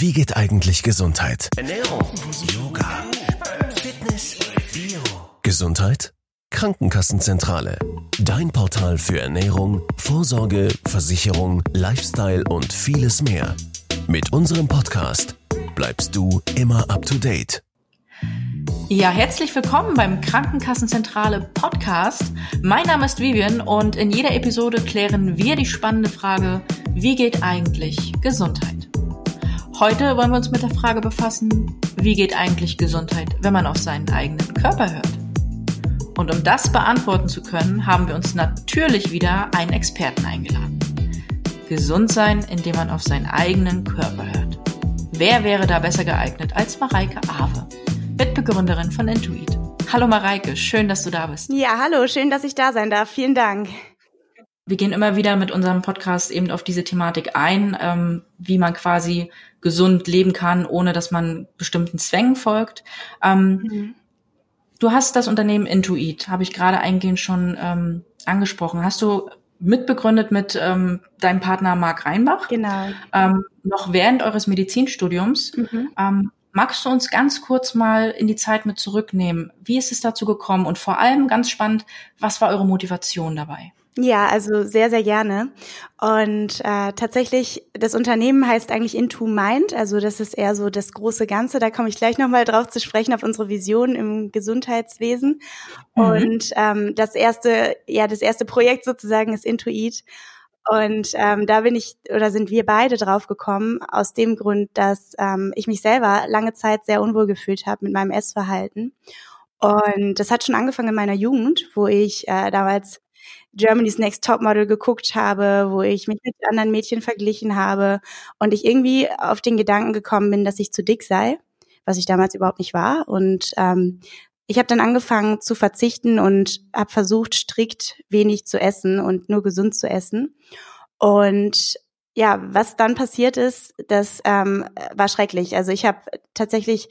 Wie geht eigentlich Gesundheit? Ernährung, Yoga, Fitness, Bio. Gesundheit? Krankenkassenzentrale. Dein Portal für Ernährung, Vorsorge, Versicherung, Lifestyle und vieles mehr. Mit unserem Podcast bleibst du immer up to date. Ja, herzlich willkommen beim Krankenkassenzentrale Podcast. Mein Name ist Vivian und in jeder Episode klären wir die spannende Frage, wie geht eigentlich Gesundheit? Heute wollen wir uns mit der Frage befassen, wie geht eigentlich Gesundheit, wenn man auf seinen eigenen Körper hört? Und um das beantworten zu können, haben wir uns natürlich wieder einen Experten eingeladen. Gesund sein, indem man auf seinen eigenen Körper hört. Wer wäre da besser geeignet als Mareike Awe, Mitbegründerin von Intuit? Hallo Mareike, schön, dass du da bist. Ja, hallo, schön, dass ich da sein darf. Vielen Dank. Wir gehen immer wieder mit unserem Podcast eben auf diese Thematik ein, ähm, wie man quasi gesund leben kann, ohne dass man bestimmten Zwängen folgt. Ähm, mhm. Du hast das Unternehmen Intuit, habe ich gerade eingehend schon ähm, angesprochen. Hast du mitbegründet mit ähm, deinem Partner Marc Reinbach? Genau. Ähm, noch während eures Medizinstudiums. Mhm. Ähm, magst du uns ganz kurz mal in die Zeit mit zurücknehmen? Wie ist es dazu gekommen? Und vor allem ganz spannend, was war eure Motivation dabei? Ja, also sehr, sehr gerne. Und äh, tatsächlich, das Unternehmen heißt eigentlich Into Mind, also das ist eher so das große Ganze. Da komme ich gleich nochmal drauf zu sprechen, auf unsere Vision im Gesundheitswesen. Mhm. Und ähm, das erste, ja, das erste Projekt sozusagen ist Intuit. Und ähm, da bin ich oder sind wir beide drauf gekommen, aus dem Grund, dass ähm, ich mich selber lange Zeit sehr unwohl gefühlt habe mit meinem Essverhalten. Und das hat schon angefangen in meiner Jugend, wo ich äh, damals Germany's Next Topmodel geguckt habe, wo ich mich mit anderen Mädchen verglichen habe und ich irgendwie auf den Gedanken gekommen bin, dass ich zu dick sei, was ich damals überhaupt nicht war. Und ähm, ich habe dann angefangen zu verzichten und habe versucht, strikt wenig zu essen und nur gesund zu essen. Und ja, was dann passiert ist, das ähm, war schrecklich. Also ich habe tatsächlich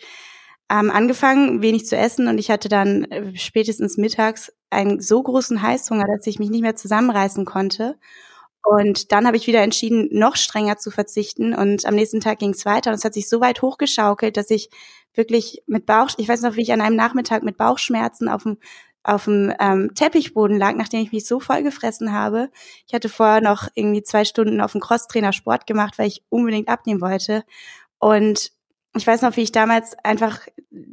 ähm, angefangen, wenig zu essen und ich hatte dann äh, spätestens mittags einen so großen Heißhunger, dass ich mich nicht mehr zusammenreißen konnte. Und dann habe ich wieder entschieden, noch strenger zu verzichten. Und am nächsten Tag ging es weiter. Und es hat sich so weit hochgeschaukelt, dass ich wirklich mit Bauch, ich weiß noch, wie ich an einem Nachmittag mit Bauchschmerzen auf dem auf dem ähm, Teppichboden lag, nachdem ich mich so voll gefressen habe. Ich hatte vorher noch irgendwie zwei Stunden auf dem Crosstrainer Sport gemacht, weil ich unbedingt abnehmen wollte. Und ich weiß noch, wie ich damals einfach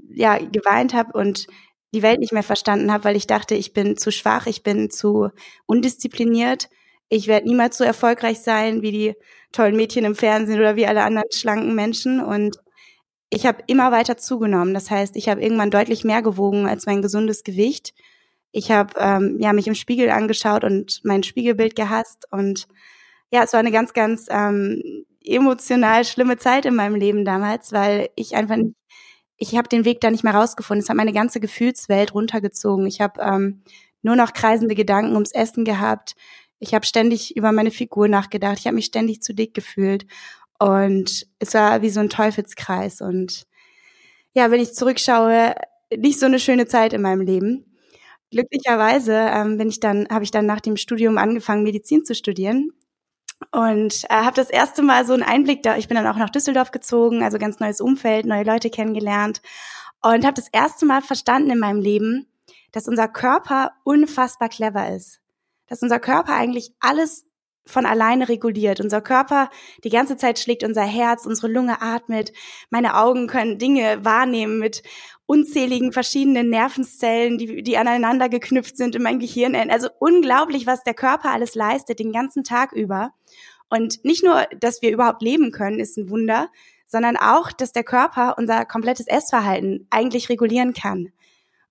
ja geweint habe und die Welt nicht mehr verstanden habe, weil ich dachte, ich bin zu schwach, ich bin zu undiszipliniert, ich werde niemals so erfolgreich sein wie die tollen Mädchen im Fernsehen oder wie alle anderen schlanken Menschen und ich habe immer weiter zugenommen. Das heißt, ich habe irgendwann deutlich mehr gewogen als mein gesundes Gewicht. Ich habe ähm, ja mich im Spiegel angeschaut und mein Spiegelbild gehasst und ja, es war eine ganz, ganz ähm, emotional schlimme Zeit in meinem Leben damals, weil ich einfach nicht, ich habe den Weg da nicht mehr rausgefunden. Es hat meine ganze Gefühlswelt runtergezogen. Ich habe ähm, nur noch kreisende Gedanken ums Essen gehabt. Ich habe ständig über meine Figur nachgedacht. Ich habe mich ständig zu dick gefühlt. Und es war wie so ein Teufelskreis. Und ja, wenn ich zurückschaue, nicht so eine schöne Zeit in meinem Leben. Glücklicherweise ähm, bin ich dann, habe ich dann nach dem Studium angefangen, Medizin zu studieren und äh, habe das erste Mal so einen Einblick da. Ich bin dann auch nach Düsseldorf gezogen, also ganz neues Umfeld, neue Leute kennengelernt und habe das erste Mal verstanden in meinem Leben, dass unser Körper unfassbar clever ist, dass unser Körper eigentlich alles von alleine reguliert. Unser Körper die ganze Zeit schlägt unser Herz, unsere Lunge atmet, meine Augen können Dinge wahrnehmen mit unzähligen verschiedenen Nervenzellen, die, die aneinander geknüpft sind in mein Gehirn. Also unglaublich, was der Körper alles leistet den ganzen Tag über. Und nicht nur, dass wir überhaupt leben können, ist ein Wunder, sondern auch, dass der Körper unser komplettes Essverhalten eigentlich regulieren kann.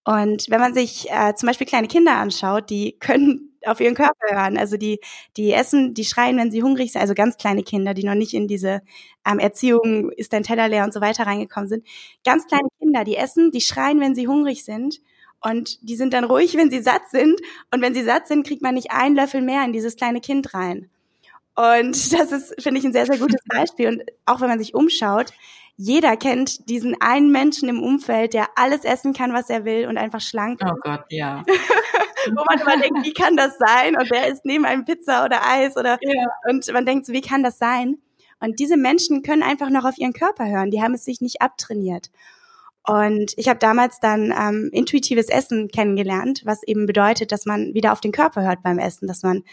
Und wenn man sich äh, zum Beispiel kleine Kinder anschaut, die können auf ihren Körper hören. Also die, die essen, die schreien, wenn sie hungrig sind. Also ganz kleine Kinder, die noch nicht in diese ähm, Erziehung, ist dein Teller leer und so weiter reingekommen sind. Ganz kleine Kinder, die essen, die schreien, wenn sie hungrig sind. Und die sind dann ruhig, wenn sie satt sind. Und wenn sie satt sind, kriegt man nicht einen Löffel mehr in dieses kleine Kind rein. Und das ist, finde ich, ein sehr, sehr gutes Beispiel. Und auch wenn man sich umschaut, jeder kennt diesen einen Menschen im Umfeld, der alles essen kann, was er will und einfach schlank ist. Oh Gott, ja. Wo man immer denkt, wie kann das sein? Und der isst neben einem Pizza oder Eis oder ja. und man denkt so, wie kann das sein? Und diese Menschen können einfach noch auf ihren Körper hören. Die haben es sich nicht abtrainiert. Und ich habe damals dann ähm, intuitives Essen kennengelernt, was eben bedeutet, dass man wieder auf den Körper hört beim Essen, dass man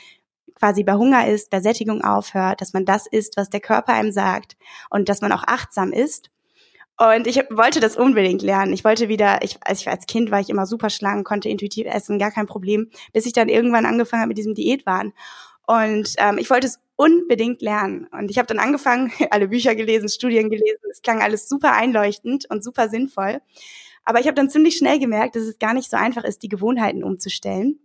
quasi bei Hunger ist, bei Sättigung aufhört, dass man das isst, was der Körper einem sagt und dass man auch achtsam ist. Und ich wollte das unbedingt lernen. Ich wollte wieder, ich, als ich als Kind war ich immer super schlank, konnte intuitiv essen, gar kein Problem, bis ich dann irgendwann angefangen habe mit diesem Diätwahn. Und ähm, ich wollte es unbedingt lernen. Und ich habe dann angefangen, alle Bücher gelesen, Studien gelesen. Es klang alles super einleuchtend und super sinnvoll. Aber ich habe dann ziemlich schnell gemerkt, dass es gar nicht so einfach ist, die Gewohnheiten umzustellen.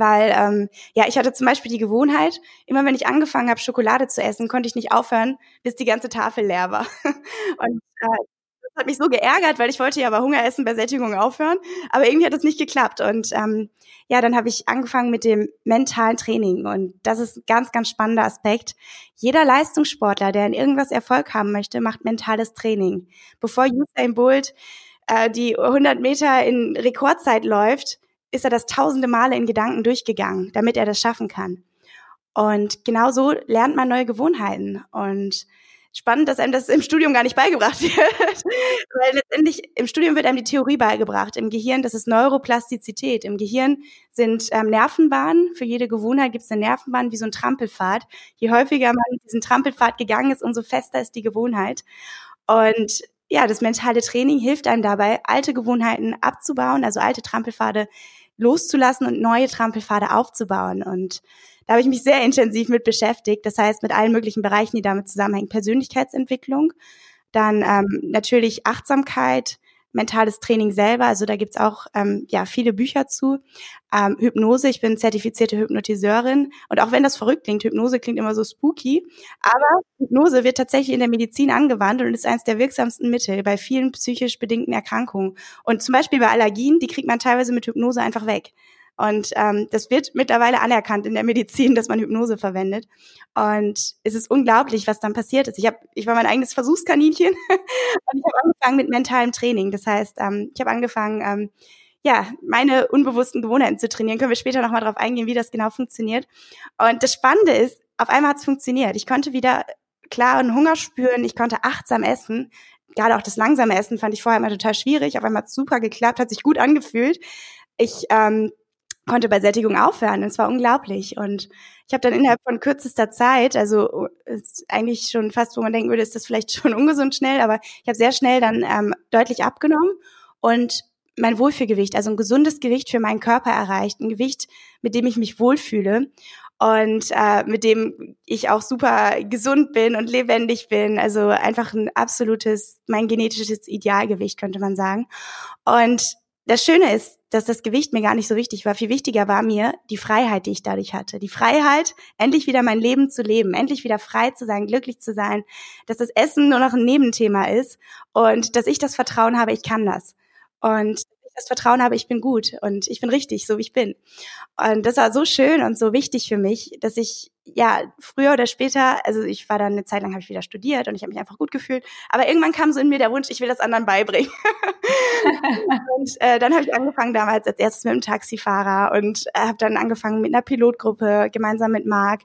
Weil, ähm, ja, ich hatte zum Beispiel die Gewohnheit, immer wenn ich angefangen habe, Schokolade zu essen, konnte ich nicht aufhören, bis die ganze Tafel leer war. Und äh, das hat mich so geärgert, weil ich wollte ja bei Hunger essen, bei Sättigung aufhören. Aber irgendwie hat das nicht geklappt. Und ähm, ja, dann habe ich angefangen mit dem mentalen Training. Und das ist ein ganz, ganz spannender Aspekt. Jeder Leistungssportler, der in irgendwas Erfolg haben möchte, macht mentales Training. Bevor Usain Bolt äh, die 100 Meter in Rekordzeit läuft, ist er das tausende Male in Gedanken durchgegangen, damit er das schaffen kann. Und genau so lernt man neue Gewohnheiten. Und spannend, dass einem das im Studium gar nicht beigebracht wird. Weil letztendlich im Studium wird einem die Theorie beigebracht. Im Gehirn, das ist Neuroplastizität. Im Gehirn sind ähm, Nervenbahnen. Für jede Gewohnheit gibt es eine Nervenbahn wie so ein Trampelpfad. Je häufiger man diesen Trampelpfad gegangen ist, umso fester ist die Gewohnheit. Und ja, das mentale Training hilft einem dabei, alte Gewohnheiten abzubauen, also alte Trampelpfade loszulassen und neue Trampelpfade aufzubauen. Und da habe ich mich sehr intensiv mit beschäftigt. Das heißt, mit allen möglichen Bereichen, die damit zusammenhängen. Persönlichkeitsentwicklung, dann ähm, natürlich Achtsamkeit, mentales Training selber. Also da gibt's auch ähm, ja viele Bücher zu. Ähm, Hypnose, ich bin zertifizierte Hypnotiseurin. Und auch wenn das verrückt klingt, Hypnose klingt immer so spooky, aber Hypnose wird tatsächlich in der Medizin angewandt und ist eines der wirksamsten Mittel bei vielen psychisch bedingten Erkrankungen. Und zum Beispiel bei Allergien, die kriegt man teilweise mit Hypnose einfach weg. Und ähm, das wird mittlerweile anerkannt in der Medizin, dass man Hypnose verwendet. Und es ist unglaublich, was dann passiert ist. Ich, hab, ich war mein eigenes Versuchskaninchen und ich habe angefangen mit mentalem Training. Das heißt, ähm, ich habe angefangen, ähm, ja, meine unbewussten Gewohnheiten zu trainieren. Können wir später nochmal drauf eingehen, wie das genau funktioniert. Und das Spannende ist, auf einmal hat es funktioniert. Ich konnte wieder klaren Hunger spüren, ich konnte achtsam essen. Gerade auch das langsame Essen fand ich vorher immer total schwierig. Auf einmal hat super geklappt, hat sich gut angefühlt. Ich ähm, konnte bei Sättigung aufhören. Es war unglaublich. Und ich habe dann innerhalb von kürzester Zeit, also ist eigentlich schon fast, wo man denken würde, ist das vielleicht schon ungesund schnell, aber ich habe sehr schnell dann ähm, deutlich abgenommen und mein Wohlfühlgewicht, also ein gesundes Gewicht für meinen Körper erreicht, ein Gewicht, mit dem ich mich wohlfühle und äh, mit dem ich auch super gesund bin und lebendig bin. Also einfach ein absolutes, mein genetisches Idealgewicht, könnte man sagen. Und das Schöne ist, dass das Gewicht mir gar nicht so wichtig war. Viel wichtiger war mir die Freiheit, die ich dadurch hatte. Die Freiheit, endlich wieder mein Leben zu leben, endlich wieder frei zu sein, glücklich zu sein, dass das Essen nur noch ein Nebenthema ist und dass ich das Vertrauen habe, ich kann das. Und das Vertrauen habe, ich bin gut und ich bin richtig, so wie ich bin. Und das war so schön und so wichtig für mich, dass ich ja früher oder später, also ich war dann eine Zeit lang habe ich wieder studiert und ich habe mich einfach gut gefühlt, aber irgendwann kam so in mir der Wunsch, ich will das anderen beibringen. und äh, dann habe ich angefangen damals als erstes mit einem Taxifahrer und äh, habe dann angefangen mit einer Pilotgruppe gemeinsam mit Marc.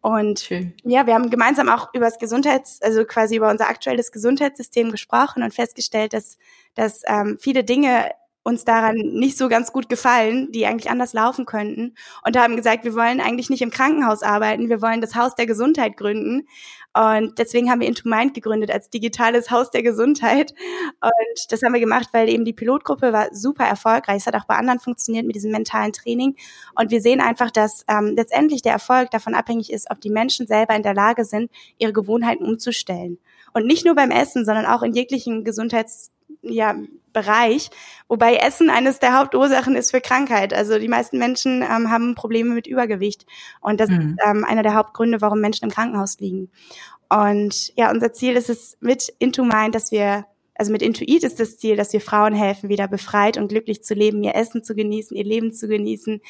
Und Schön. ja, wir haben gemeinsam auch über das Gesundheits, also quasi über unser aktuelles Gesundheitssystem gesprochen und festgestellt, dass, dass ähm, viele Dinge uns daran nicht so ganz gut gefallen, die eigentlich anders laufen könnten und haben gesagt, wir wollen eigentlich nicht im Krankenhaus arbeiten, wir wollen das Haus der Gesundheit gründen. Und deswegen haben wir Into Mind gegründet als digitales Haus der Gesundheit. Und das haben wir gemacht, weil eben die Pilotgruppe war super erfolgreich, es hat auch bei anderen funktioniert mit diesem mentalen Training. Und wir sehen einfach, dass ähm, letztendlich der Erfolg davon abhängig ist, ob die Menschen selber in der Lage sind, ihre Gewohnheiten umzustellen. Und nicht nur beim Essen, sondern auch in jeglichen Gesundheits ja, Bereich, wobei Essen eines der Hauptursachen ist für Krankheit. Also die meisten Menschen ähm, haben Probleme mit Übergewicht und das mhm. ist ähm, einer der Hauptgründe, warum Menschen im Krankenhaus liegen. Und ja, unser Ziel ist es mit Into Mind, dass wir also mit Intuit ist das Ziel, dass wir Frauen helfen, wieder befreit und glücklich zu leben, ihr Essen zu genießen, ihr Leben zu genießen,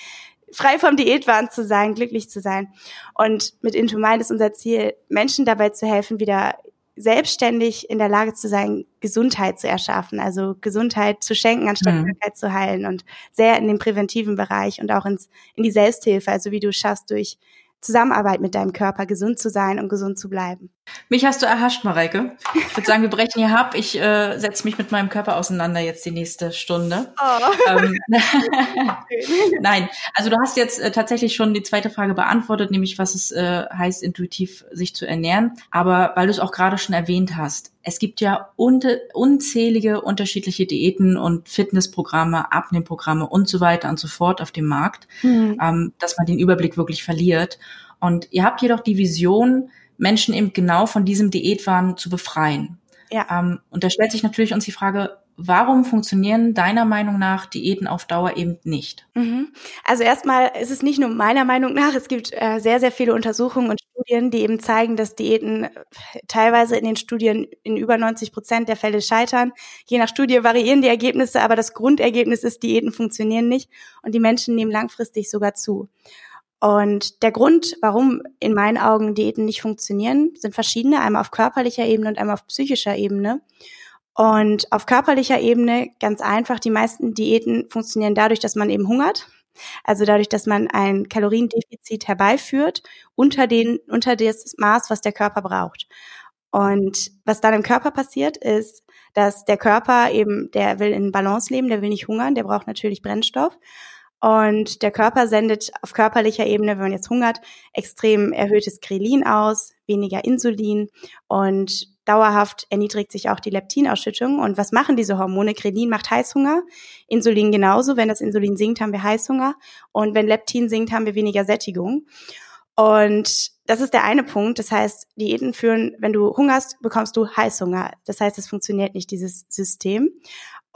frei vom Diätwahn zu sein, glücklich zu sein. Und mit Into Mind ist unser Ziel, Menschen dabei zu helfen, wieder selbstständig in der Lage zu sein, Gesundheit zu erschaffen, also Gesundheit zu schenken, anstatt mhm. Krankheit zu heilen und sehr in den präventiven Bereich und auch ins, in die Selbsthilfe, also wie du schaffst durch Zusammenarbeit mit deinem Körper, gesund zu sein und gesund zu bleiben. Mich hast du erhascht, Mareike. Ich würde sagen, wir brechen hier ab. Ich äh, setze mich mit meinem Körper auseinander jetzt die nächste Stunde. Oh. Ähm, Nein, also du hast jetzt äh, tatsächlich schon die zweite Frage beantwortet, nämlich was es äh, heißt, intuitiv sich zu ernähren. Aber weil du es auch gerade schon erwähnt hast, es gibt ja unzählige unterschiedliche Diäten und Fitnessprogramme, Abnehmprogramme und so weiter und so fort auf dem Markt, mhm. ähm, dass man den Überblick wirklich verliert. Und ihr habt jedoch die Vision, Menschen eben genau von diesem Diätwahn zu befreien. Ja. Ähm, und da stellt sich natürlich uns die Frage, warum funktionieren deiner Meinung nach Diäten auf Dauer eben nicht? Mhm. Also erstmal ist es nicht nur meiner Meinung nach, es gibt äh, sehr, sehr viele Untersuchungen und Studien, die eben zeigen, dass Diäten äh, teilweise in den Studien in über 90 Prozent der Fälle scheitern. Je nach Studie variieren die Ergebnisse, aber das Grundergebnis ist, Diäten funktionieren nicht und die Menschen nehmen langfristig sogar zu. Und der Grund, warum in meinen Augen Diäten nicht funktionieren, sind verschiedene, einmal auf körperlicher Ebene und einmal auf psychischer Ebene. Und auf körperlicher Ebene ganz einfach, die meisten Diäten funktionieren dadurch, dass man eben hungert. Also dadurch, dass man ein Kaloriendefizit herbeiführt unter den, unter das Maß, was der Körper braucht. Und was dann im Körper passiert, ist, dass der Körper eben, der will in Balance leben, der will nicht hungern, der braucht natürlich Brennstoff. Und der Körper sendet auf körperlicher Ebene, wenn man jetzt hungert, extrem erhöhtes Krelin aus, weniger Insulin und dauerhaft erniedrigt sich auch die Leptinausschüttung. Und was machen diese Hormone? Krelin macht Heißhunger, Insulin genauso. Wenn das Insulin sinkt, haben wir Heißhunger. Und wenn Leptin sinkt, haben wir weniger Sättigung. Und das ist der eine Punkt. Das heißt, Diäten führen, wenn du hungerst, bekommst du Heißhunger. Das heißt, es funktioniert nicht, dieses System.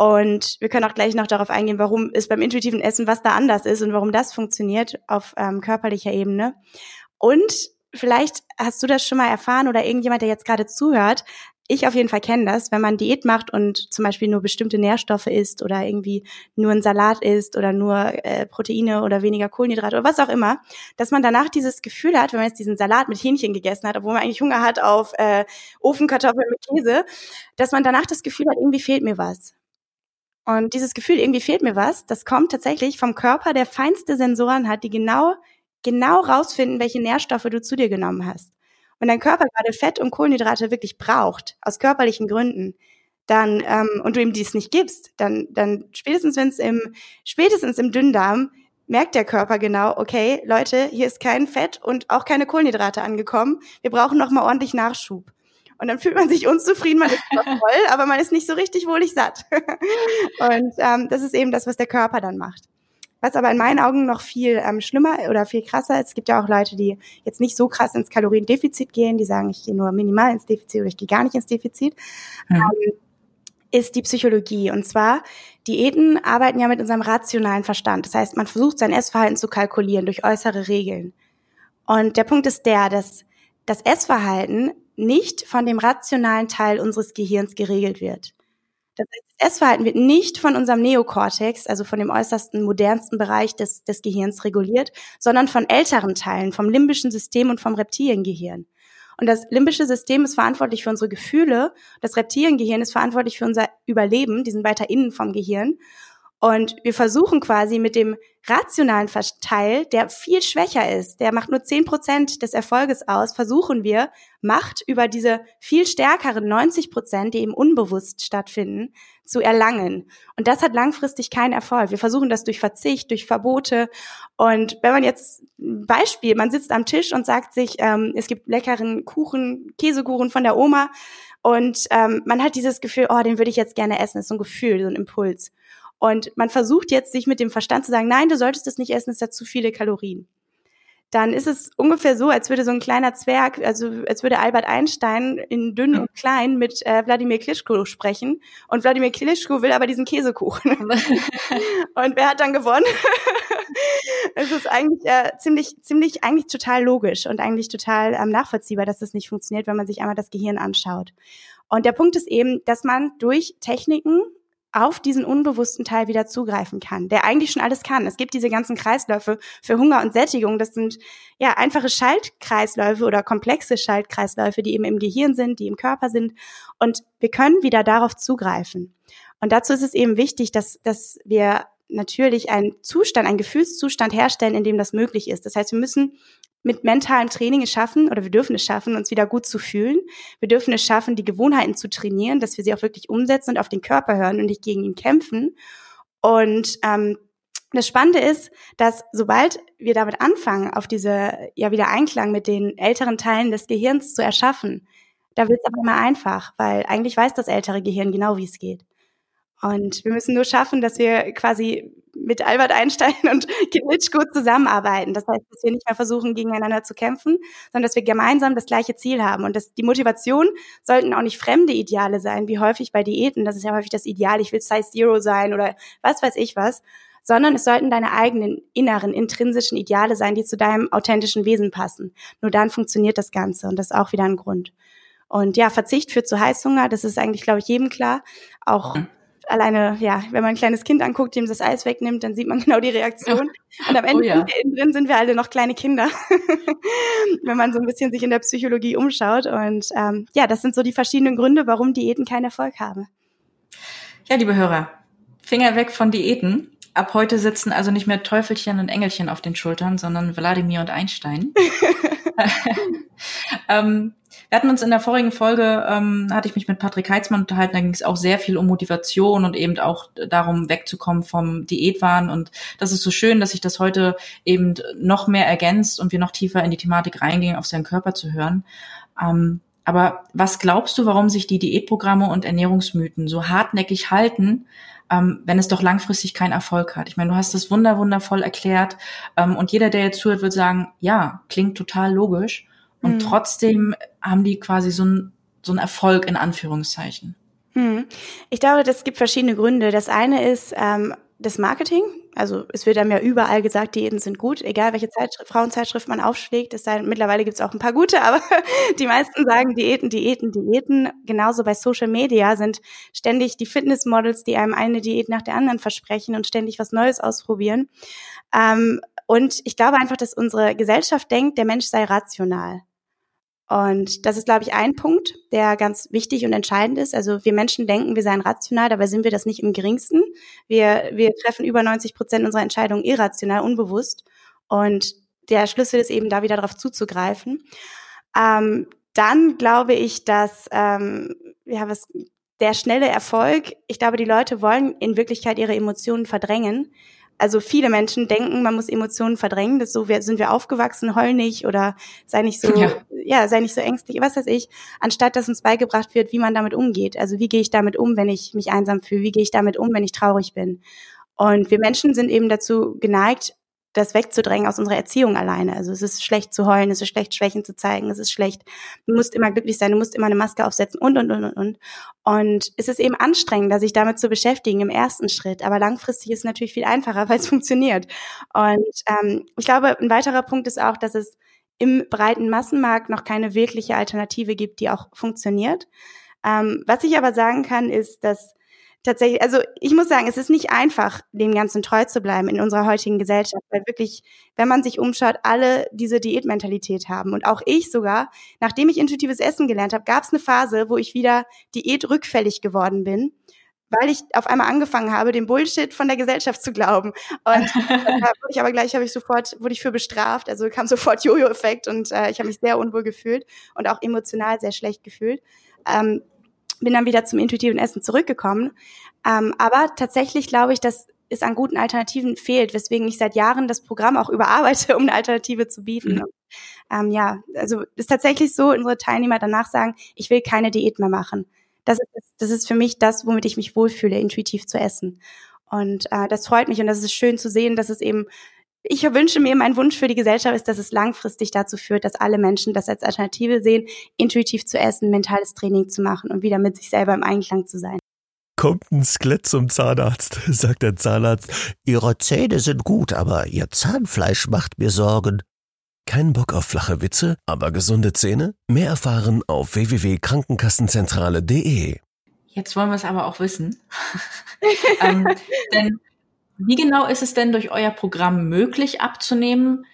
Und wir können auch gleich noch darauf eingehen, warum es beim intuitiven Essen was da anders ist und warum das funktioniert auf ähm, körperlicher Ebene. Und vielleicht hast du das schon mal erfahren oder irgendjemand, der jetzt gerade zuhört. Ich auf jeden Fall kenne das, wenn man Diät macht und zum Beispiel nur bestimmte Nährstoffe isst oder irgendwie nur ein Salat isst oder nur äh, Proteine oder weniger Kohlenhydrate oder was auch immer, dass man danach dieses Gefühl hat, wenn man jetzt diesen Salat mit Hähnchen gegessen hat, obwohl man eigentlich Hunger hat auf äh, Ofenkartoffeln mit Käse, dass man danach das Gefühl hat, irgendwie fehlt mir was. Und dieses Gefühl, irgendwie fehlt mir was, das kommt tatsächlich vom Körper, der feinste Sensoren hat, die genau genau rausfinden, welche Nährstoffe du zu dir genommen hast. Wenn dein Körper gerade Fett und Kohlenhydrate wirklich braucht, aus körperlichen Gründen, dann ähm, und du ihm dies nicht gibst, dann, dann spätestens wenn es im spätestens im Dünndarm merkt der Körper genau, okay, Leute, hier ist kein Fett und auch keine Kohlenhydrate angekommen. Wir brauchen noch mal ordentlich Nachschub. Und dann fühlt man sich unzufrieden, man ist zwar voll, aber man ist nicht so richtig wohlig satt. und ähm, das ist eben das, was der Körper dann macht. Was aber in meinen Augen noch viel ähm, schlimmer oder viel krasser ist, es gibt ja auch Leute, die jetzt nicht so krass ins Kaloriendefizit gehen, die sagen, ich gehe nur minimal ins Defizit oder ich gehe gar nicht ins Defizit, mhm. ähm, ist die Psychologie. Und zwar, Diäten arbeiten ja mit unserem rationalen Verstand. Das heißt, man versucht sein Essverhalten zu kalkulieren durch äußere Regeln. Und der Punkt ist der, dass das Essverhalten nicht von dem rationalen Teil unseres Gehirns geregelt wird. Das Essverhalten wird nicht von unserem Neokortex, also von dem äußersten, modernsten Bereich des, des Gehirns reguliert, sondern von älteren Teilen, vom limbischen System und vom Reptiliengehirn. Und das limbische System ist verantwortlich für unsere Gefühle, das Reptiliengehirn ist verantwortlich für unser Überleben, die sind weiter innen vom Gehirn. Und wir versuchen quasi mit dem rationalen Teil, der viel schwächer ist, der macht nur zehn Prozent des Erfolges aus, versuchen wir, Macht über diese viel stärkeren 90 Prozent, die eben unbewusst stattfinden, zu erlangen. Und das hat langfristig keinen Erfolg. Wir versuchen das durch Verzicht, durch Verbote. Und wenn man jetzt Beispiel, man sitzt am Tisch und sagt sich, ähm, es gibt leckeren Kuchen, Käsekuchen von der Oma, und ähm, man hat dieses Gefühl, oh, den würde ich jetzt gerne essen. Das ist so ein Gefühl, so ein Impuls. Und man versucht jetzt, sich mit dem Verstand zu sagen, nein, du solltest das nicht essen, es hat zu viele Kalorien. Dann ist es ungefähr so, als würde so ein kleiner Zwerg, also als würde Albert Einstein in dünn und klein mit äh, Wladimir Klitschko sprechen. Und Wladimir Klitschko will aber diesen Käsekuchen. und wer hat dann gewonnen? es ist eigentlich äh, ziemlich, ziemlich, eigentlich total logisch und eigentlich total ähm, nachvollziehbar, dass das nicht funktioniert, wenn man sich einmal das Gehirn anschaut. Und der Punkt ist eben, dass man durch Techniken auf diesen unbewussten Teil wieder zugreifen kann, der eigentlich schon alles kann. Es gibt diese ganzen Kreisläufe für Hunger und Sättigung. Das sind ja einfache Schaltkreisläufe oder komplexe Schaltkreisläufe, die eben im Gehirn sind, die im Körper sind. Und wir können wieder darauf zugreifen. Und dazu ist es eben wichtig, dass, dass wir natürlich einen Zustand, einen Gefühlszustand herstellen, in dem das möglich ist. Das heißt, wir müssen mit mentalem Training es schaffen oder wir dürfen es schaffen, uns wieder gut zu fühlen. Wir dürfen es schaffen, die Gewohnheiten zu trainieren, dass wir sie auch wirklich umsetzen und auf den Körper hören und nicht gegen ihn kämpfen. Und ähm, das Spannende ist, dass sobald wir damit anfangen, auf diese ja wieder Einklang mit den älteren Teilen des Gehirns zu erschaffen, da wird es aber immer einfach, weil eigentlich weiß das ältere Gehirn genau, wie es geht. Und wir müssen nur schaffen, dass wir quasi mit Albert Einstein und Kitsch gut zusammenarbeiten. Das heißt, dass wir nicht mehr versuchen, gegeneinander zu kämpfen, sondern dass wir gemeinsam das gleiche Ziel haben. Und dass die Motivation sollten auch nicht fremde Ideale sein, wie häufig bei Diäten. Das ist ja häufig das Ideal, ich will Size Zero sein oder was weiß ich was. Sondern es sollten deine eigenen inneren, intrinsischen Ideale sein, die zu deinem authentischen Wesen passen. Nur dann funktioniert das Ganze. Und das ist auch wieder ein Grund. Und ja, Verzicht führt zu Heißhunger, das ist eigentlich, glaube ich, jedem klar. Auch mhm alleine, ja, wenn man ein kleines Kind anguckt, dem das Eis wegnimmt, dann sieht man genau die Reaktion. Und am Ende oh ja. innen drin sind wir alle noch kleine Kinder, wenn man so ein bisschen sich in der Psychologie umschaut. Und ähm, ja, das sind so die verschiedenen Gründe, warum Diäten keinen Erfolg haben. Ja, liebe Hörer, Finger weg von Diäten. Ab heute sitzen also nicht mehr Teufelchen und Engelchen auf den Schultern, sondern Wladimir und Einstein. ähm, wir hatten uns in der vorigen Folge, ähm, hatte ich mich mit Patrick Heitzmann unterhalten, da ging es auch sehr viel um Motivation und eben auch darum, wegzukommen vom Diätwahn. Und das ist so schön, dass sich das heute eben noch mehr ergänzt und wir noch tiefer in die Thematik reingehen, auf seinen Körper zu hören. Ähm, aber was glaubst du, warum sich die Diätprogramme und Ernährungsmythen so hartnäckig halten, ähm, wenn es doch langfristig keinen Erfolg hat? Ich meine, du hast das wunder wundervoll erklärt ähm, und jeder, der jetzt zuhört, wird sagen, ja, klingt total logisch. Und mhm. trotzdem haben die quasi so ein so ein Erfolg in Anführungszeichen. Mhm. Ich glaube, das gibt verschiedene Gründe. Das eine ist ähm, das Marketing. Also es wird einem ja überall gesagt, Diäten sind gut, egal welche Zeitschrift, Frauenzeitschrift man aufschlägt. Es sei, mittlerweile gibt es auch ein paar gute, aber die meisten sagen Diäten, Diäten, Diäten. Genauso bei Social Media sind ständig die Fitnessmodels, die einem eine Diät nach der anderen versprechen und ständig was Neues ausprobieren. Ähm, und ich glaube einfach, dass unsere Gesellschaft denkt, der Mensch sei rational. Und das ist, glaube ich, ein Punkt, der ganz wichtig und entscheidend ist. Also wir Menschen denken, wir seien rational, dabei sind wir das nicht im geringsten. Wir, wir treffen über 90 Prozent unserer Entscheidungen irrational, unbewusst. Und der Schlüssel ist eben da wieder darauf zuzugreifen. Ähm, dann glaube ich, dass ähm, ja was der schnelle Erfolg. Ich glaube, die Leute wollen in Wirklichkeit ihre Emotionen verdrängen also viele Menschen denken, man muss Emotionen verdrängen. Das so wir, sind wir aufgewachsen, heul nicht oder sei nicht so, ja. ja, sei nicht so ängstlich, was weiß ich, anstatt dass uns beigebracht wird, wie man damit umgeht. Also wie gehe ich damit um, wenn ich mich einsam fühle? Wie gehe ich damit um, wenn ich traurig bin? Und wir Menschen sind eben dazu geneigt, das wegzudrängen aus unserer Erziehung alleine. Also es ist schlecht zu heulen, es ist schlecht, Schwächen zu zeigen, es ist schlecht, du musst immer glücklich sein, du musst immer eine Maske aufsetzen und, und, und, und, und. Und es ist eben anstrengender, sich damit zu beschäftigen im ersten Schritt. Aber langfristig ist es natürlich viel einfacher, weil es funktioniert. Und ähm, ich glaube, ein weiterer Punkt ist auch, dass es im breiten Massenmarkt noch keine wirkliche Alternative gibt, die auch funktioniert. Ähm, was ich aber sagen kann, ist, dass tatsächlich, also ich muss sagen, es ist nicht einfach, dem Ganzen treu zu bleiben in unserer heutigen Gesellschaft, weil wirklich, wenn man sich umschaut, alle diese Diätmentalität haben. Und auch ich sogar, nachdem ich intuitives Essen gelernt habe, gab es eine Phase, wo ich wieder Diät rückfällig geworden bin weil ich auf einmal angefangen habe, den Bullshit von der Gesellschaft zu glauben. Und da wurde ich aber gleich, habe ich sofort, wurde ich für bestraft. Also kam sofort Jojo-Effekt und äh, ich habe mich sehr unwohl gefühlt und auch emotional sehr schlecht gefühlt. Ähm, bin dann wieder zum intuitiven Essen zurückgekommen. Ähm, aber tatsächlich glaube ich, dass es an guten Alternativen fehlt, weswegen ich seit Jahren das Programm auch überarbeite, um eine Alternative zu bieten. Mhm. Ähm, ja, also ist tatsächlich so, unsere Teilnehmer danach sagen, ich will keine Diät mehr machen. Das ist, das ist für mich das, womit ich mich wohlfühle, intuitiv zu essen. Und äh, das freut mich und das ist schön zu sehen, dass es eben ich wünsche mir, mein Wunsch für die Gesellschaft ist, dass es langfristig dazu führt, dass alle Menschen das als Alternative sehen, intuitiv zu essen, mentales Training zu machen und wieder mit sich selber im Einklang zu sein. Kommt ein Skelett zum Zahnarzt, sagt der Zahnarzt. Ihre Zähne sind gut, aber Ihr Zahnfleisch macht mir Sorgen. Kein Bock auf flache Witze, aber gesunde Zähne? Mehr erfahren auf www.krankenkassenzentrale.de. Jetzt wollen wir es aber auch wissen. ähm, denn wie genau ist es denn durch euer Programm möglich abzunehmen,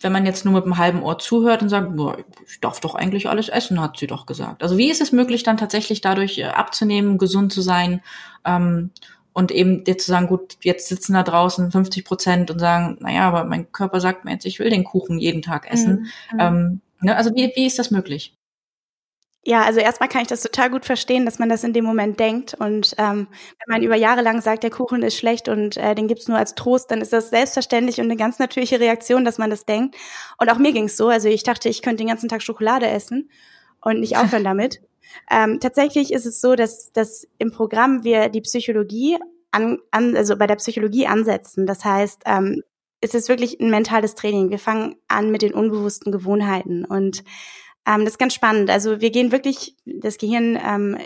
wenn man jetzt nur mit einem halben Ohr zuhört und sagt, boah, ich darf doch eigentlich alles essen, hat sie doch gesagt. Also wie ist es möglich, dann tatsächlich dadurch äh, abzunehmen, gesund zu sein? Ähm, und eben jetzt zu sagen, gut, jetzt sitzen da draußen 50 Prozent und sagen, naja, aber mein Körper sagt mir jetzt, ich will den Kuchen jeden Tag essen. Mhm. Ähm, ne, also wie, wie ist das möglich? Ja, also erstmal kann ich das total gut verstehen, dass man das in dem Moment denkt. Und ähm, wenn man über Jahre lang sagt, der Kuchen ist schlecht und äh, den gibt's nur als Trost, dann ist das selbstverständlich und eine ganz natürliche Reaktion, dass man das denkt. Und auch mir ging's so. Also ich dachte, ich könnte den ganzen Tag Schokolade essen und nicht aufhören damit. Ähm, tatsächlich ist es so, dass, dass im Programm wir die Psychologie an, an also bei der Psychologie ansetzen. Das heißt, ähm, es ist wirklich ein mentales Training. Wir fangen an mit den unbewussten Gewohnheiten und ähm, das ist ganz spannend. Also wir gehen wirklich, das Gehirn ähm,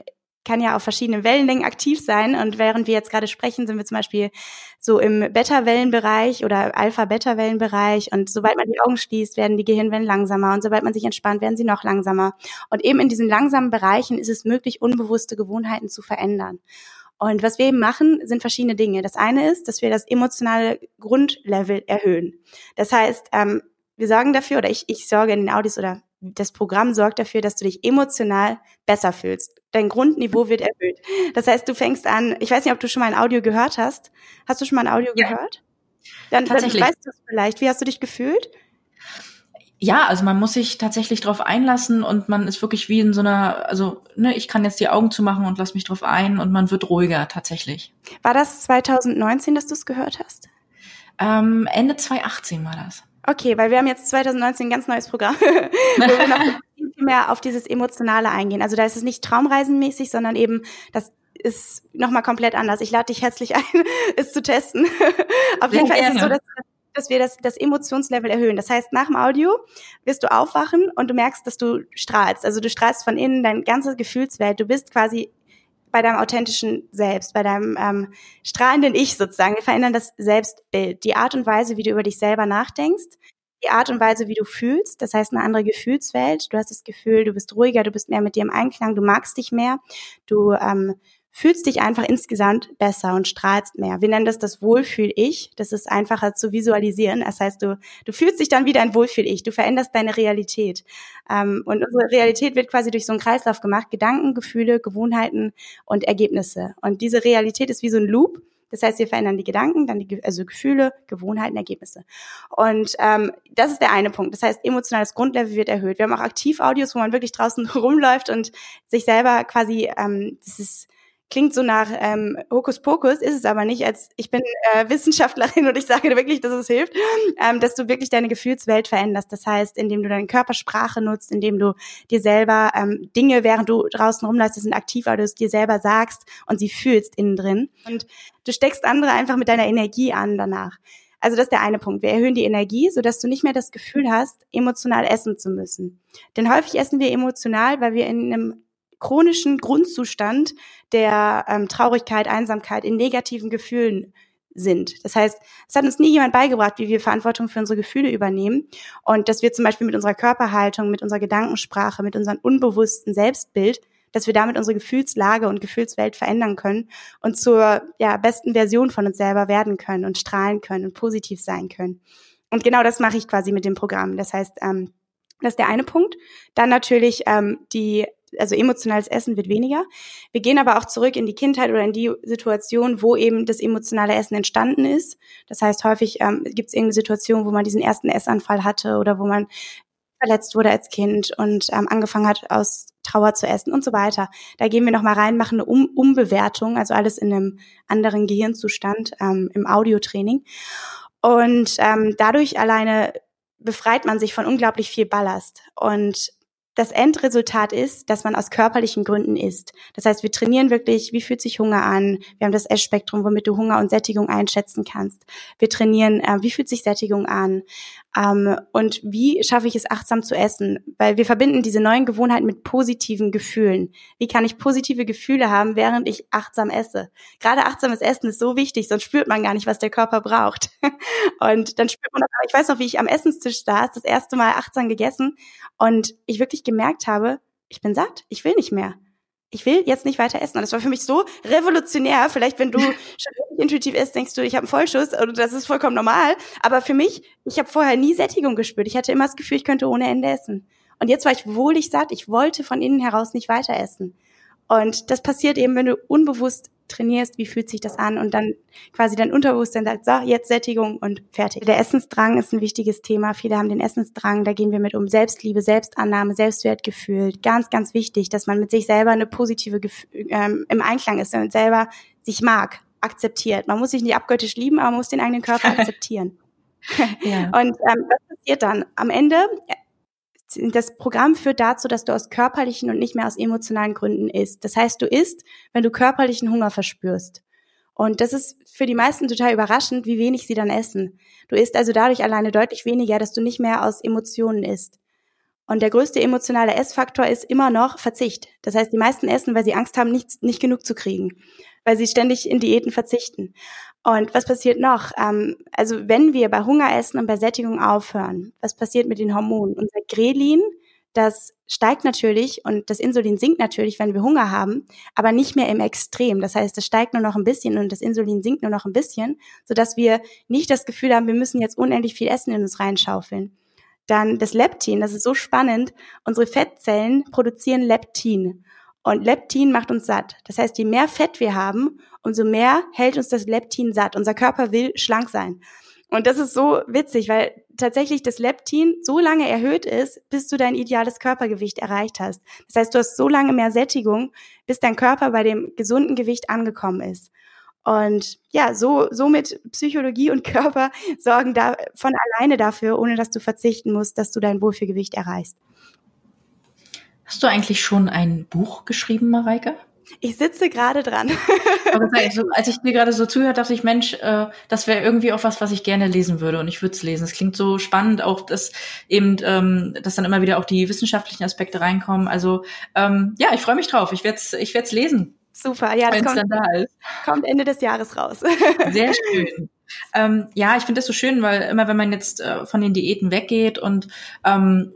kann ja auf verschiedenen Wellenlängen aktiv sein. Und während wir jetzt gerade sprechen, sind wir zum Beispiel so im Beta-Wellenbereich oder Alpha-Beta-Wellenbereich. Und sobald man die Augen schließt, werden die Gehirnwellen langsamer. Und sobald man sich entspannt, werden sie noch langsamer. Und eben in diesen langsamen Bereichen ist es möglich, unbewusste Gewohnheiten zu verändern. Und was wir eben machen, sind verschiedene Dinge. Das eine ist, dass wir das emotionale Grundlevel erhöhen. Das heißt, ähm, wir sorgen dafür, oder ich, ich sorge in den Audis oder das Programm sorgt dafür, dass du dich emotional besser fühlst. Dein Grundniveau wird erhöht. Das heißt, du fängst an, ich weiß nicht, ob du schon mal ein Audio gehört hast. Hast du schon mal ein Audio ja. gehört? Dann, dann weißt du es vielleicht. Wie hast du dich gefühlt? Ja, also man muss sich tatsächlich darauf einlassen und man ist wirklich wie in so einer, also ne, ich kann jetzt die Augen zumachen und lass mich drauf ein und man wird ruhiger tatsächlich. War das 2019, dass du es gehört hast? Ähm, Ende 2018 war das. Okay, weil wir haben jetzt 2019 ein ganz neues Programm, wo wir noch viel mehr auf dieses Emotionale eingehen. Also da ist es nicht traumreisenmäßig, sondern eben, das ist nochmal komplett anders. Ich lade dich herzlich ein, es zu testen. auf jeden Fall ist es so, dass, dass wir das, das Emotionslevel erhöhen. Das heißt, nach dem Audio wirst du aufwachen und du merkst, dass du strahlst. Also du strahlst von innen dein ganzes Gefühlswelt. Du bist quasi bei deinem authentischen Selbst, bei deinem ähm, strahlenden Ich sozusagen. Wir verändern das Selbstbild, die Art und Weise, wie du über dich selber nachdenkst, die Art und Weise, wie du fühlst, das heißt eine andere Gefühlswelt. Du hast das Gefühl, du bist ruhiger, du bist mehr mit dir im Einklang, du magst dich mehr, du ähm, fühlst dich einfach insgesamt besser und strahlst mehr. Wir nennen das das Wohlfühl-Ich. Das ist einfacher zu visualisieren. Das heißt, du, du fühlst dich dann wieder ein Wohlfühl-Ich. Du veränderst deine Realität. Ähm, und unsere Realität wird quasi durch so einen Kreislauf gemacht. Gedanken, Gefühle, Gewohnheiten und Ergebnisse. Und diese Realität ist wie so ein Loop. Das heißt, wir verändern die Gedanken, dann die also Gefühle, Gewohnheiten, Ergebnisse. Und ähm, das ist der eine Punkt. Das heißt, emotionales Grundlevel wird erhöht. Wir haben auch Aktivaudios, wo man wirklich draußen rumläuft und sich selber quasi, ähm, das ist klingt so nach ähm, Hokuspokus, ist es aber nicht. Als ich bin äh, Wissenschaftlerin und ich sage wirklich, dass es hilft, ähm, dass du wirklich deine Gefühlswelt veränderst. Das heißt, indem du deine Körpersprache nutzt, indem du dir selber ähm, Dinge, während du draußen rumläufst, sind aktiv, weil du es dir selber sagst und sie fühlst innen drin. Und du steckst andere einfach mit deiner Energie an danach. Also das ist der eine Punkt. Wir erhöhen die Energie, sodass du nicht mehr das Gefühl hast, emotional essen zu müssen. Denn häufig essen wir emotional, weil wir in einem chronischen Grundzustand der ähm, Traurigkeit, Einsamkeit, in negativen Gefühlen sind. Das heißt, es hat uns nie jemand beigebracht, wie wir Verantwortung für unsere Gefühle übernehmen und dass wir zum Beispiel mit unserer Körperhaltung, mit unserer Gedankensprache, mit unserem unbewussten Selbstbild, dass wir damit unsere Gefühlslage und Gefühlswelt verändern können und zur ja, besten Version von uns selber werden können und strahlen können und positiv sein können. Und genau das mache ich quasi mit dem Programm. Das heißt, ähm, das ist der eine Punkt. Dann natürlich ähm, die also emotionales Essen wird weniger. Wir gehen aber auch zurück in die Kindheit oder in die Situation, wo eben das emotionale Essen entstanden ist. Das heißt, häufig ähm, gibt es irgendeine Situation, wo man diesen ersten Essanfall hatte oder wo man verletzt wurde als Kind und ähm, angefangen hat, aus Trauer zu essen und so weiter. Da gehen wir nochmal rein, machen eine um Umbewertung, also alles in einem anderen Gehirnzustand ähm, im Audiotraining. Und ähm, dadurch alleine befreit man sich von unglaublich viel Ballast. Und das Endresultat ist, dass man aus körperlichen Gründen isst. Das heißt, wir trainieren wirklich, wie fühlt sich Hunger an? Wir haben das Essspektrum, womit du Hunger und Sättigung einschätzen kannst. Wir trainieren, äh, wie fühlt sich Sättigung an? Ähm, und wie schaffe ich es achtsam zu essen? Weil wir verbinden diese neuen Gewohnheiten mit positiven Gefühlen. Wie kann ich positive Gefühle haben, während ich achtsam esse? Gerade achtsames Essen ist so wichtig, sonst spürt man gar nicht, was der Körper braucht. und dann spürt man, das, ich weiß noch, wie ich am Essenstisch saß, das erste Mal achtsam gegessen und ich wirklich gemerkt habe, ich bin satt, ich will nicht mehr ich will jetzt nicht weiter essen. Und das war für mich so revolutionär. Vielleicht, wenn du schon intuitiv isst, denkst du, ich habe einen Vollschuss und das ist vollkommen normal. Aber für mich, ich habe vorher nie Sättigung gespürt. Ich hatte immer das Gefühl, ich könnte ohne Ende essen. Und jetzt war ich wohlig satt. Ich wollte von innen heraus nicht weiter essen. Und das passiert eben, wenn du unbewusst trainierst, wie fühlt sich das an und dann quasi dein Unterbewusstsein sagt, so, jetzt Sättigung und fertig. Der Essensdrang ist ein wichtiges Thema. Viele haben den Essensdrang, da gehen wir mit um Selbstliebe, Selbstannahme, Selbstwertgefühl. Ganz, ganz wichtig, dass man mit sich selber eine positive Gefühl, ähm, im Einklang ist und selber sich mag, akzeptiert. Man muss sich nicht abgöttisch lieben, aber man muss den eigenen Körper akzeptieren. ja. Und ähm, was passiert dann? Am Ende das Programm führt dazu, dass du aus körperlichen und nicht mehr aus emotionalen Gründen isst. Das heißt, du isst, wenn du körperlichen Hunger verspürst. Und das ist für die meisten total überraschend, wie wenig sie dann essen. Du isst also dadurch alleine deutlich weniger, dass du nicht mehr aus Emotionen isst. Und der größte emotionale Essfaktor ist immer noch Verzicht. Das heißt, die meisten essen, weil sie Angst haben, nicht, nicht genug zu kriegen, weil sie ständig in Diäten verzichten. Und was passiert noch? Ähm, also wenn wir bei Hunger essen und bei Sättigung aufhören, was passiert mit den Hormonen? Unser Grelin, das steigt natürlich und das Insulin sinkt natürlich, wenn wir Hunger haben, aber nicht mehr im Extrem. Das heißt, es steigt nur noch ein bisschen und das Insulin sinkt nur noch ein bisschen, sodass wir nicht das Gefühl haben, wir müssen jetzt unendlich viel Essen in uns reinschaufeln. Dann das Leptin, das ist so spannend. Unsere Fettzellen produzieren Leptin. Und Leptin macht uns satt. Das heißt, je mehr Fett wir haben, umso mehr hält uns das Leptin satt. Unser Körper will schlank sein. Und das ist so witzig, weil tatsächlich das Leptin so lange erhöht ist, bis du dein ideales Körpergewicht erreicht hast. Das heißt, du hast so lange mehr Sättigung, bis dein Körper bei dem gesunden Gewicht angekommen ist. Und ja, so, somit Psychologie und Körper sorgen da von alleine dafür, ohne dass du verzichten musst, dass du dein Wohlfühlgewicht erreichst. Hast du eigentlich schon ein Buch geschrieben, Mareike? Ich sitze gerade dran. also, als ich dir gerade so zuhört, dachte ich, Mensch, äh, das wäre irgendwie auch was, was ich gerne lesen würde und ich würde es lesen. Es klingt so spannend, auch dass eben, ähm, dass dann immer wieder auch die wissenschaftlichen Aspekte reinkommen. Also ähm, ja, ich freue mich drauf. Ich werde es ich werd's lesen. Super, ja, das kommt, dann da ist. kommt Ende des Jahres raus. Sehr schön. Ähm, ja, ich finde das so schön, weil immer wenn man jetzt äh, von den Diäten weggeht und ähm,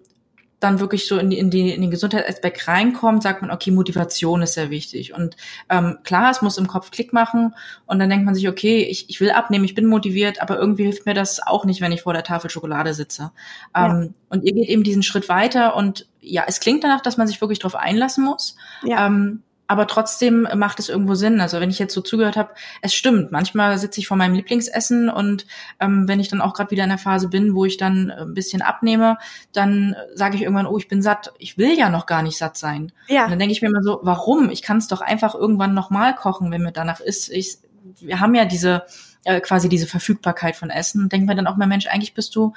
dann wirklich so in, die, in, die, in den Gesundheitsaspekt reinkommt, sagt man, okay, Motivation ist sehr wichtig. Und ähm, klar, es muss im Kopf Klick machen und dann denkt man sich, okay, ich, ich will abnehmen, ich bin motiviert, aber irgendwie hilft mir das auch nicht, wenn ich vor der Tafel Schokolade sitze. Ähm, ja. Und ihr geht eben diesen Schritt weiter und ja, es klingt danach, dass man sich wirklich darauf einlassen muss. Ja. Ähm, aber trotzdem macht es irgendwo Sinn. Also wenn ich jetzt so zugehört habe, es stimmt. Manchmal sitze ich vor meinem Lieblingsessen und ähm, wenn ich dann auch gerade wieder in der Phase bin, wo ich dann ein bisschen abnehme, dann sage ich irgendwann, oh, ich bin satt. Ich will ja noch gar nicht satt sein. Ja. Und dann denke ich mir immer so, warum? Ich kann es doch einfach irgendwann nochmal kochen, wenn mir danach ist. Ich, wir haben ja diese äh, quasi diese Verfügbarkeit von Essen. Und denke mir dann auch mal, Mensch, eigentlich bist du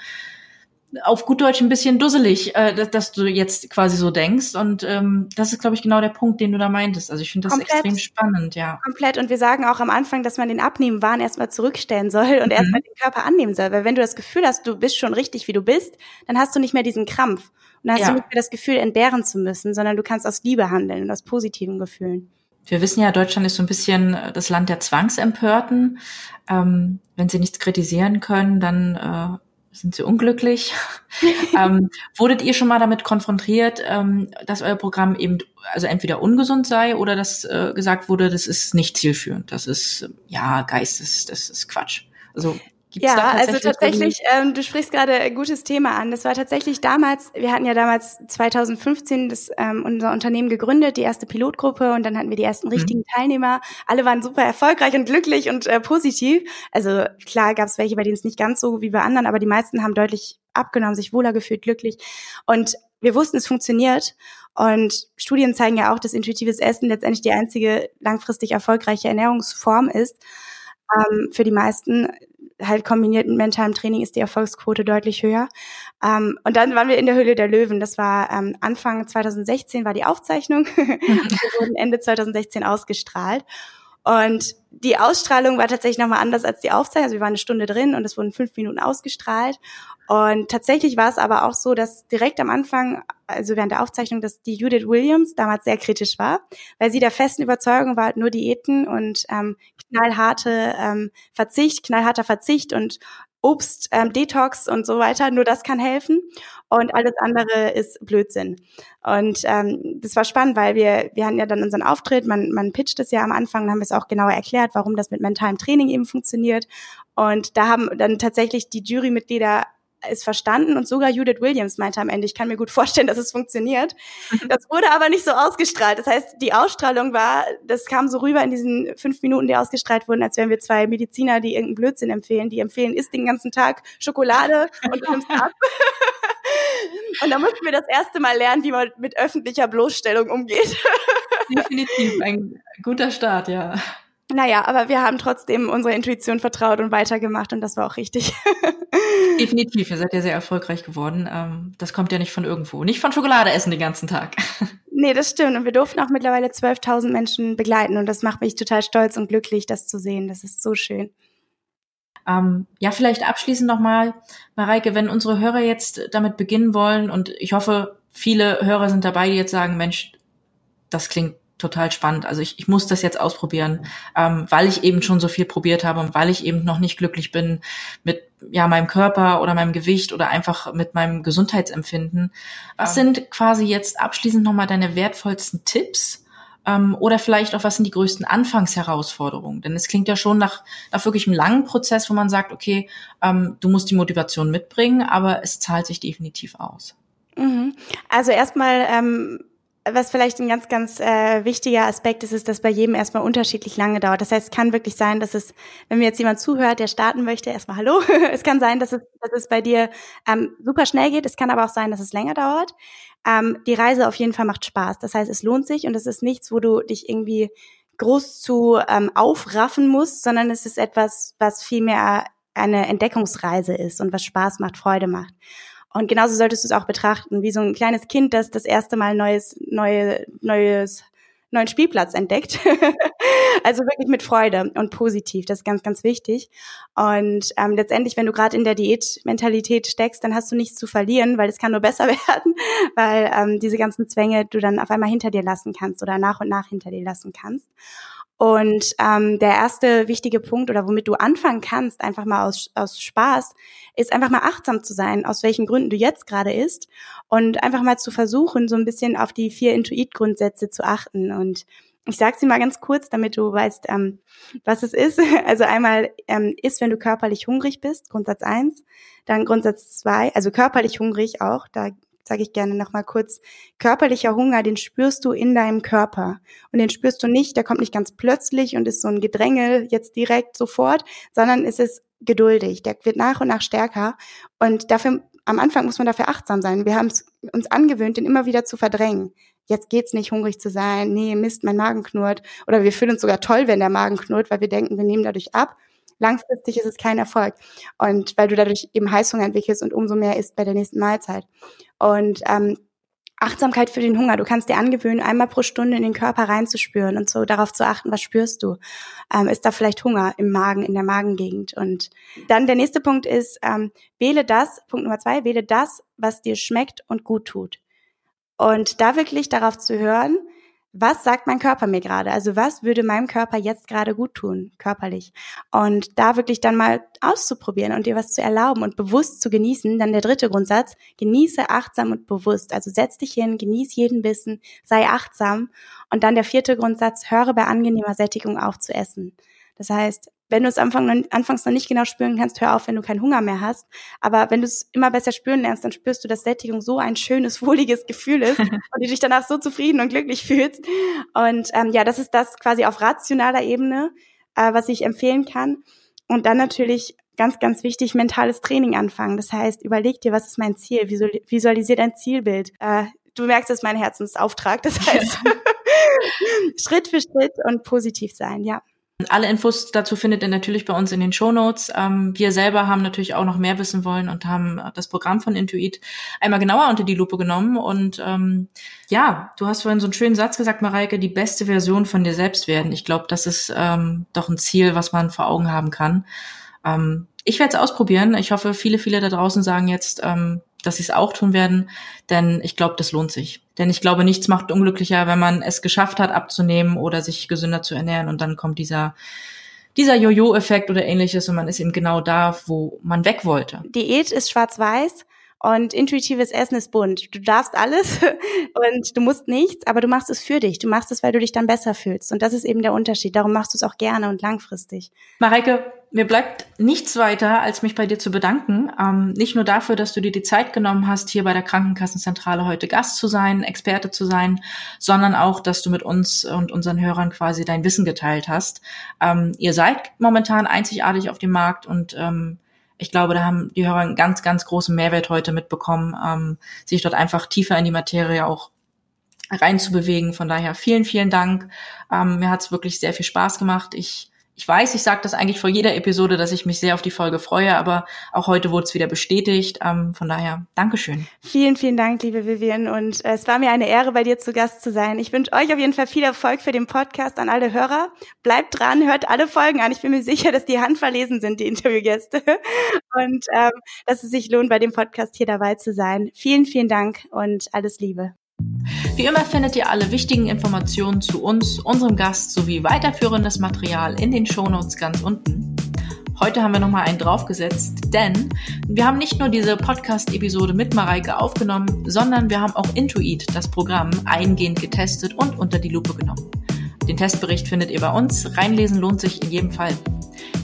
auf gut Deutsch ein bisschen dusselig, äh, dass, dass, du jetzt quasi so denkst. Und ähm, das ist, glaube ich, genau der Punkt, den du da meintest. Also ich finde das Komplett. extrem spannend, ja. Komplett. Und wir sagen auch am Anfang, dass man den Abnehmenwahn erstmal zurückstellen soll und mhm. erstmal den Körper annehmen soll. Weil wenn du das Gefühl hast, du bist schon richtig, wie du bist, dann hast du nicht mehr diesen Krampf. Und dann hast ja. du nicht mehr das Gefühl, entbehren zu müssen, sondern du kannst aus Liebe handeln und aus positiven Gefühlen. Wir wissen ja, Deutschland ist so ein bisschen das Land der Zwangsempörten. Ähm, wenn sie nichts kritisieren können, dann äh, sind Sie unglücklich? ähm, wurdet ihr schon mal damit konfrontiert, ähm, dass euer Programm eben also entweder ungesund sei oder dass äh, gesagt wurde, das ist nicht zielführend, das ist ja Geistes, das ist Quatsch. Also Gibt's ja, also tatsächlich, ähm, du sprichst gerade ein gutes Thema an. Das war tatsächlich damals, wir hatten ja damals 2015 das, ähm, unser Unternehmen gegründet, die erste Pilotgruppe und dann hatten wir die ersten mhm. richtigen Teilnehmer. Alle waren super erfolgreich und glücklich und äh, positiv. Also klar gab es welche, bei denen es nicht ganz so wie bei anderen, aber die meisten haben deutlich abgenommen, sich wohler gefühlt, glücklich. Und wir wussten, es funktioniert. Und Studien zeigen ja auch, dass intuitives Essen letztendlich die einzige langfristig erfolgreiche Ernährungsform ist. Ähm, für die meisten halt kombiniert mit mentalem Training ist die Erfolgsquote deutlich höher. Ähm, und dann waren wir in der Höhle der Löwen. Das war ähm, Anfang 2016 war die Aufzeichnung. wir wurden Ende 2016 ausgestrahlt. Und die Ausstrahlung war tatsächlich nochmal anders als die Aufzeichnung. Also wir waren eine Stunde drin und es wurden fünf Minuten ausgestrahlt. Und tatsächlich war es aber auch so, dass direkt am Anfang, also während der Aufzeichnung, dass die Judith Williams damals sehr kritisch war, weil sie der festen Überzeugung war, nur Diäten und ähm, knallharte ähm, Verzicht, knallharter Verzicht und Obst, ähm, Detox und so weiter, nur das kann helfen und alles andere ist Blödsinn. Und ähm, das war spannend, weil wir, wir hatten ja dann unseren Auftritt, man, man pitcht es ja am Anfang, dann haben wir es auch genauer erklärt, warum das mit mentalem Training eben funktioniert. Und da haben dann tatsächlich die Jurymitglieder ist verstanden und sogar Judith Williams meinte am Ende, ich kann mir gut vorstellen, dass es funktioniert. Das wurde aber nicht so ausgestrahlt. Das heißt, die Ausstrahlung war, das kam so rüber in diesen fünf Minuten, die ausgestrahlt wurden, als wären wir zwei Mediziner, die irgendeinen Blödsinn empfehlen. Die empfehlen, isst den ganzen Tag Schokolade und nimmst ab. und da mussten wir das erste Mal lernen, wie man mit öffentlicher Bloßstellung umgeht. Definitiv ein guter Start, ja. Naja, aber wir haben trotzdem unserer Intuition vertraut und weitergemacht und das war auch richtig. Definitiv, ihr seid ja sehr erfolgreich geworden. Ähm, das kommt ja nicht von irgendwo. Nicht von Schokolade essen den ganzen Tag. Nee, das stimmt. Und wir durften auch mittlerweile 12.000 Menschen begleiten und das macht mich total stolz und glücklich, das zu sehen. Das ist so schön. Ähm, ja, vielleicht abschließend nochmal, Mareike, wenn unsere Hörer jetzt damit beginnen wollen und ich hoffe, viele Hörer sind dabei, die jetzt sagen, Mensch, das klingt total spannend. Also ich, ich muss das jetzt ausprobieren, ähm, weil ich eben schon so viel probiert habe und weil ich eben noch nicht glücklich bin mit ja meinem Körper oder meinem Gewicht oder einfach mit meinem Gesundheitsempfinden. Was ja. sind quasi jetzt abschließend nochmal deine wertvollsten Tipps? Ähm, oder vielleicht auch, was sind die größten Anfangsherausforderungen? Denn es klingt ja schon nach, nach wirklich einem langen Prozess, wo man sagt, okay, ähm, du musst die Motivation mitbringen, aber es zahlt sich definitiv aus. Mhm. Also erstmal ähm, was vielleicht ein ganz, ganz äh, wichtiger Aspekt ist, ist, dass bei jedem erstmal unterschiedlich lange dauert. Das heißt, es kann wirklich sein, dass es, wenn mir jetzt jemand zuhört, der starten möchte, erstmal Hallo. es kann sein, dass es, dass es bei dir ähm, super schnell geht. Es kann aber auch sein, dass es länger dauert. Ähm, die Reise auf jeden Fall macht Spaß. Das heißt, es lohnt sich und es ist nichts, wo du dich irgendwie groß zu ähm, aufraffen musst, sondern es ist etwas, was viel mehr eine Entdeckungsreise ist und was Spaß macht, Freude macht. Und genauso solltest du es auch betrachten, wie so ein kleines Kind, das das erste Mal neues, neue, neues, neuen Spielplatz entdeckt. also wirklich mit Freude und positiv. Das ist ganz, ganz wichtig. Und ähm, letztendlich, wenn du gerade in der Diätmentalität steckst, dann hast du nichts zu verlieren, weil es kann nur besser werden, weil ähm, diese ganzen Zwänge du dann auf einmal hinter dir lassen kannst oder nach und nach hinter dir lassen kannst. Und ähm, der erste wichtige Punkt oder womit du anfangen kannst, einfach mal aus, aus Spaß, ist einfach mal achtsam zu sein, aus welchen Gründen du jetzt gerade isst und einfach mal zu versuchen, so ein bisschen auf die vier Intuit-Grundsätze zu achten. Und ich sage sie mal ganz kurz, damit du weißt, ähm, was es ist. Also einmal ähm, ist, wenn du körperlich hungrig bist, Grundsatz eins, dann Grundsatz zwei, also körperlich hungrig auch, da sage ich gerne nochmal kurz, körperlicher Hunger, den spürst du in deinem Körper. Und den spürst du nicht, der kommt nicht ganz plötzlich und ist so ein Gedränge jetzt direkt sofort, sondern es ist geduldig. Der wird nach und nach stärker. Und dafür, am Anfang muss man dafür achtsam sein. Wir haben es uns angewöhnt, den immer wieder zu verdrängen. Jetzt geht's nicht, hungrig zu sein. Nee, Mist, mein Magen knurrt. Oder wir fühlen uns sogar toll, wenn der Magen knurrt, weil wir denken, wir nehmen dadurch ab langfristig ist es kein Erfolg. Und weil du dadurch eben Heißhunger entwickelst und umso mehr isst bei der nächsten Mahlzeit. Und ähm, Achtsamkeit für den Hunger. Du kannst dir angewöhnen, einmal pro Stunde in den Körper reinzuspüren und so darauf zu achten, was spürst du? Ähm, ist da vielleicht Hunger im Magen, in der Magengegend? Und dann der nächste Punkt ist, ähm, wähle das, Punkt Nummer zwei, wähle das, was dir schmeckt und gut tut. Und da wirklich darauf zu hören, was sagt mein Körper mir gerade? Also was würde meinem Körper jetzt gerade gut tun, körperlich? Und da wirklich dann mal auszuprobieren und dir was zu erlauben und bewusst zu genießen. Dann der dritte Grundsatz, genieße achtsam und bewusst. Also setz dich hin, genieß jeden Bissen, sei achtsam. Und dann der vierte Grundsatz, höre bei angenehmer Sättigung auf zu essen. Das heißt, wenn du es Anfang, anfangs noch nicht genau spüren kannst, hör auf, wenn du keinen Hunger mehr hast. Aber wenn du es immer besser spüren lernst, dann spürst du, dass Sättigung so ein schönes, wohliges Gefühl ist und du dich danach so zufrieden und glücklich fühlst. Und ähm, ja, das ist das quasi auf rationaler Ebene, äh, was ich empfehlen kann. Und dann natürlich ganz, ganz wichtig, mentales Training anfangen. Das heißt, überleg dir, was ist mein Ziel? Visualisier dein Zielbild. Äh, du merkst, es ist mein Herzensauftrag. Das heißt, Schritt für Schritt und positiv sein, ja. Alle Infos dazu findet ihr natürlich bei uns in den Show Notes. Ähm, wir selber haben natürlich auch noch mehr wissen wollen und haben das Programm von Intuit einmal genauer unter die Lupe genommen. Und ähm, ja, du hast vorhin so einen schönen Satz gesagt, Mareike, die beste Version von dir selbst werden. Ich glaube, das ist ähm, doch ein Ziel, was man vor Augen haben kann. Ähm, ich werde es ausprobieren. Ich hoffe, viele, viele da draußen sagen jetzt, ähm, dass sie es auch tun werden, denn ich glaube, das lohnt sich. Denn ich glaube, nichts macht unglücklicher, wenn man es geschafft hat, abzunehmen oder sich gesünder zu ernähren und dann kommt dieser dieser Jojo-Effekt oder ähnliches und man ist eben genau da, wo man weg wollte. Diät ist schwarz-weiß und intuitives Essen ist bunt. Du darfst alles und du musst nichts, aber du machst es für dich. Du machst es, weil du dich dann besser fühlst. Und das ist eben der Unterschied. Darum machst du es auch gerne und langfristig. Mareike, mir bleibt nichts weiter, als mich bei dir zu bedanken. Ähm, nicht nur dafür, dass du dir die Zeit genommen hast, hier bei der Krankenkassenzentrale heute Gast zu sein, Experte zu sein, sondern auch, dass du mit uns und unseren Hörern quasi dein Wissen geteilt hast. Ähm, ihr seid momentan einzigartig auf dem Markt und ähm, ich glaube, da haben die Hörer einen ganz, ganz großen Mehrwert heute mitbekommen, ähm, sich dort einfach tiefer in die Materie auch reinzubewegen. Von daher vielen, vielen Dank. Ähm, mir hat es wirklich sehr viel Spaß gemacht. Ich ich weiß, ich sage das eigentlich vor jeder Episode, dass ich mich sehr auf die Folge freue, aber auch heute wurde es wieder bestätigt. Ähm, von daher, Dankeschön. Vielen, vielen Dank, liebe Vivian. Und äh, es war mir eine Ehre, bei dir zu Gast zu sein. Ich wünsche euch auf jeden Fall viel Erfolg für den Podcast an alle Hörer. Bleibt dran, hört alle Folgen an. Ich bin mir sicher, dass die handverlesen sind, die Interviewgäste. Und ähm, dass es sich lohnt, bei dem Podcast hier dabei zu sein. Vielen, vielen Dank und alles Liebe. Wie immer findet ihr alle wichtigen Informationen zu uns, unserem Gast sowie weiterführendes Material in den Shownotes ganz unten. Heute haben wir nochmal einen draufgesetzt, denn wir haben nicht nur diese Podcast-Episode mit Mareike aufgenommen, sondern wir haben auch Intuit, das Programm, eingehend getestet und unter die Lupe genommen. Den Testbericht findet ihr bei uns. Reinlesen lohnt sich in jedem Fall.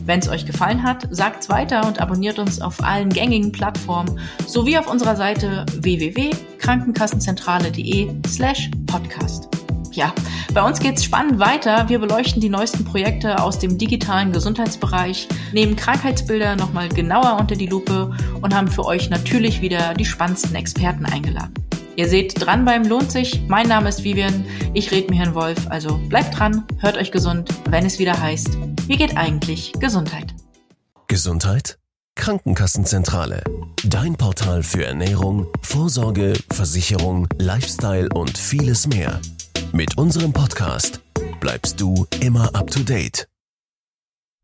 Wenn es euch gefallen hat, sagt's weiter und abonniert uns auf allen gängigen Plattformen sowie auf unserer Seite www.krankenkassenzentrale.de slash podcast. Ja, bei uns geht's spannend weiter. Wir beleuchten die neuesten Projekte aus dem digitalen Gesundheitsbereich, nehmen Krankheitsbilder nochmal genauer unter die Lupe und haben für euch natürlich wieder die spannendsten Experten eingeladen. Ihr seht, dranbleiben lohnt sich. Mein Name ist Vivian. Ich rede mir Herrn Wolf. Also bleibt dran, hört euch gesund, wenn es wieder heißt, wie geht eigentlich Gesundheit? Gesundheit? Krankenkassenzentrale. Dein Portal für Ernährung, Vorsorge, Versicherung, Lifestyle und vieles mehr. Mit unserem Podcast bleibst du immer up to date.